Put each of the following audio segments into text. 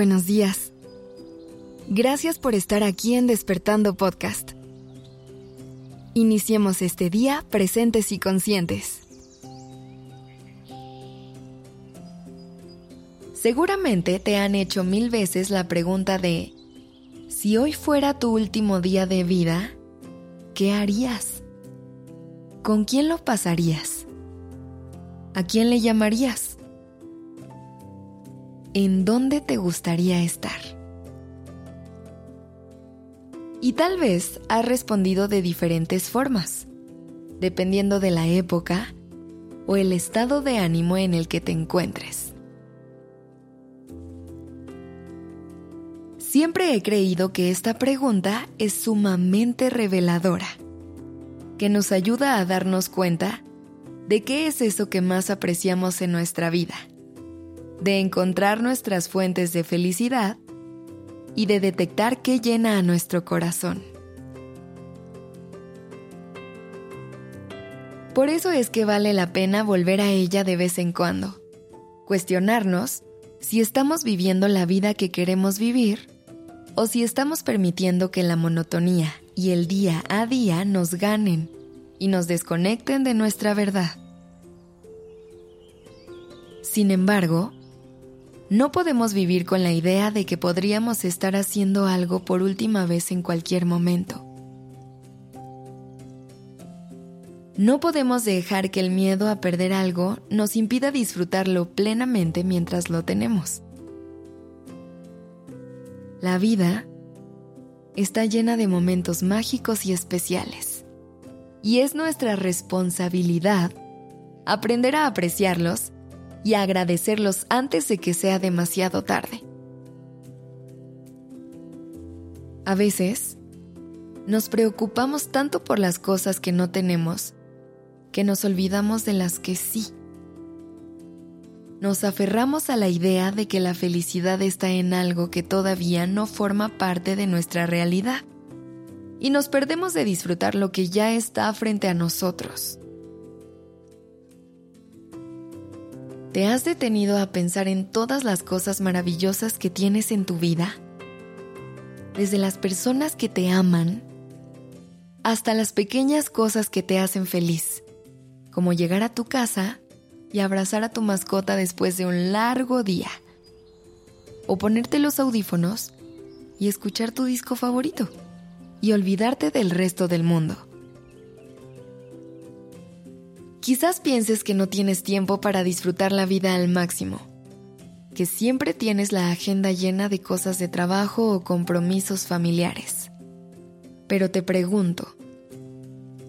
buenos días. Gracias por estar aquí en Despertando Podcast. Iniciemos este día presentes y conscientes. Seguramente te han hecho mil veces la pregunta de, si hoy fuera tu último día de vida, ¿qué harías? ¿Con quién lo pasarías? ¿A quién le llamarías? En dónde te gustaría estar. Y tal vez has respondido de diferentes formas, dependiendo de la época o el estado de ánimo en el que te encuentres. Siempre he creído que esta pregunta es sumamente reveladora, que nos ayuda a darnos cuenta de qué es eso que más apreciamos en nuestra vida de encontrar nuestras fuentes de felicidad y de detectar qué llena a nuestro corazón. Por eso es que vale la pena volver a ella de vez en cuando, cuestionarnos si estamos viviendo la vida que queremos vivir o si estamos permitiendo que la monotonía y el día a día nos ganen y nos desconecten de nuestra verdad. Sin embargo, no podemos vivir con la idea de que podríamos estar haciendo algo por última vez en cualquier momento. No podemos dejar que el miedo a perder algo nos impida disfrutarlo plenamente mientras lo tenemos. La vida está llena de momentos mágicos y especiales, y es nuestra responsabilidad aprender a apreciarlos y agradecerlos antes de que sea demasiado tarde. A veces, nos preocupamos tanto por las cosas que no tenemos que nos olvidamos de las que sí. Nos aferramos a la idea de que la felicidad está en algo que todavía no forma parte de nuestra realidad y nos perdemos de disfrutar lo que ya está frente a nosotros. ¿Te has detenido a pensar en todas las cosas maravillosas que tienes en tu vida? Desde las personas que te aman hasta las pequeñas cosas que te hacen feliz, como llegar a tu casa y abrazar a tu mascota después de un largo día, o ponerte los audífonos y escuchar tu disco favorito y olvidarte del resto del mundo. Quizás pienses que no tienes tiempo para disfrutar la vida al máximo, que siempre tienes la agenda llena de cosas de trabajo o compromisos familiares. Pero te pregunto,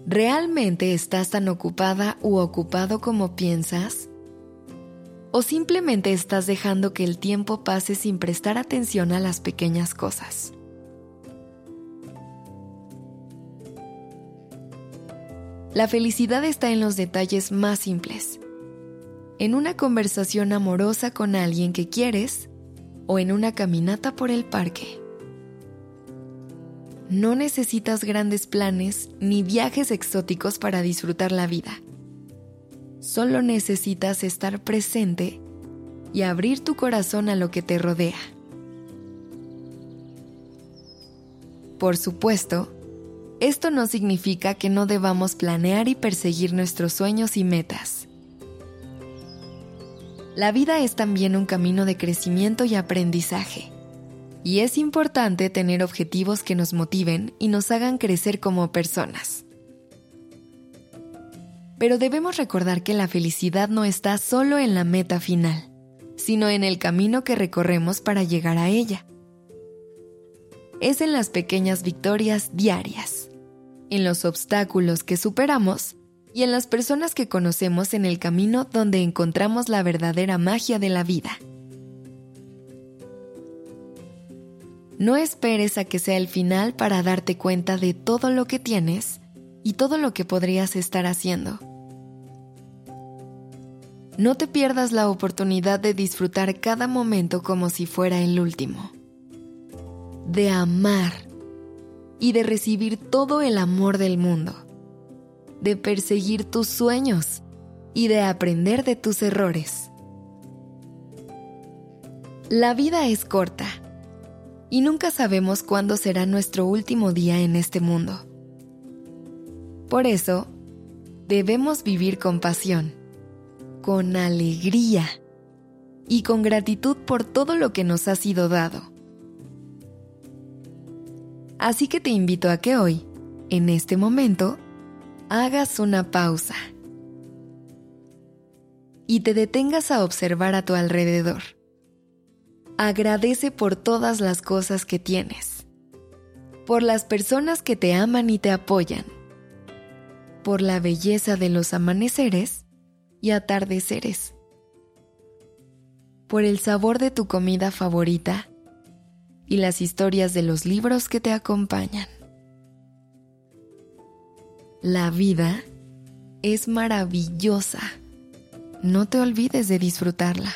¿realmente estás tan ocupada u ocupado como piensas? ¿O simplemente estás dejando que el tiempo pase sin prestar atención a las pequeñas cosas? La felicidad está en los detalles más simples. En una conversación amorosa con alguien que quieres o en una caminata por el parque. No necesitas grandes planes ni viajes exóticos para disfrutar la vida. Solo necesitas estar presente y abrir tu corazón a lo que te rodea. Por supuesto, esto no significa que no debamos planear y perseguir nuestros sueños y metas. La vida es también un camino de crecimiento y aprendizaje, y es importante tener objetivos que nos motiven y nos hagan crecer como personas. Pero debemos recordar que la felicidad no está solo en la meta final, sino en el camino que recorremos para llegar a ella. Es en las pequeñas victorias diarias en los obstáculos que superamos y en las personas que conocemos en el camino donde encontramos la verdadera magia de la vida. No esperes a que sea el final para darte cuenta de todo lo que tienes y todo lo que podrías estar haciendo. No te pierdas la oportunidad de disfrutar cada momento como si fuera el último. De amar y de recibir todo el amor del mundo, de perseguir tus sueños y de aprender de tus errores. La vida es corta y nunca sabemos cuándo será nuestro último día en este mundo. Por eso, debemos vivir con pasión, con alegría y con gratitud por todo lo que nos ha sido dado. Así que te invito a que hoy, en este momento, hagas una pausa y te detengas a observar a tu alrededor. Agradece por todas las cosas que tienes, por las personas que te aman y te apoyan, por la belleza de los amaneceres y atardeceres, por el sabor de tu comida favorita y las historias de los libros que te acompañan. La vida es maravillosa. No te olvides de disfrutarla.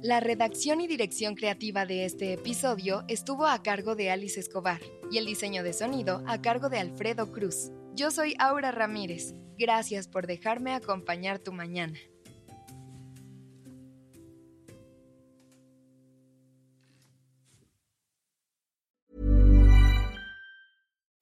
La redacción y dirección creativa de este episodio estuvo a cargo de Alice Escobar y el diseño de sonido a cargo de Alfredo Cruz. Yo soy Aura Ramírez. Gracias por dejarme acompañar tu mañana.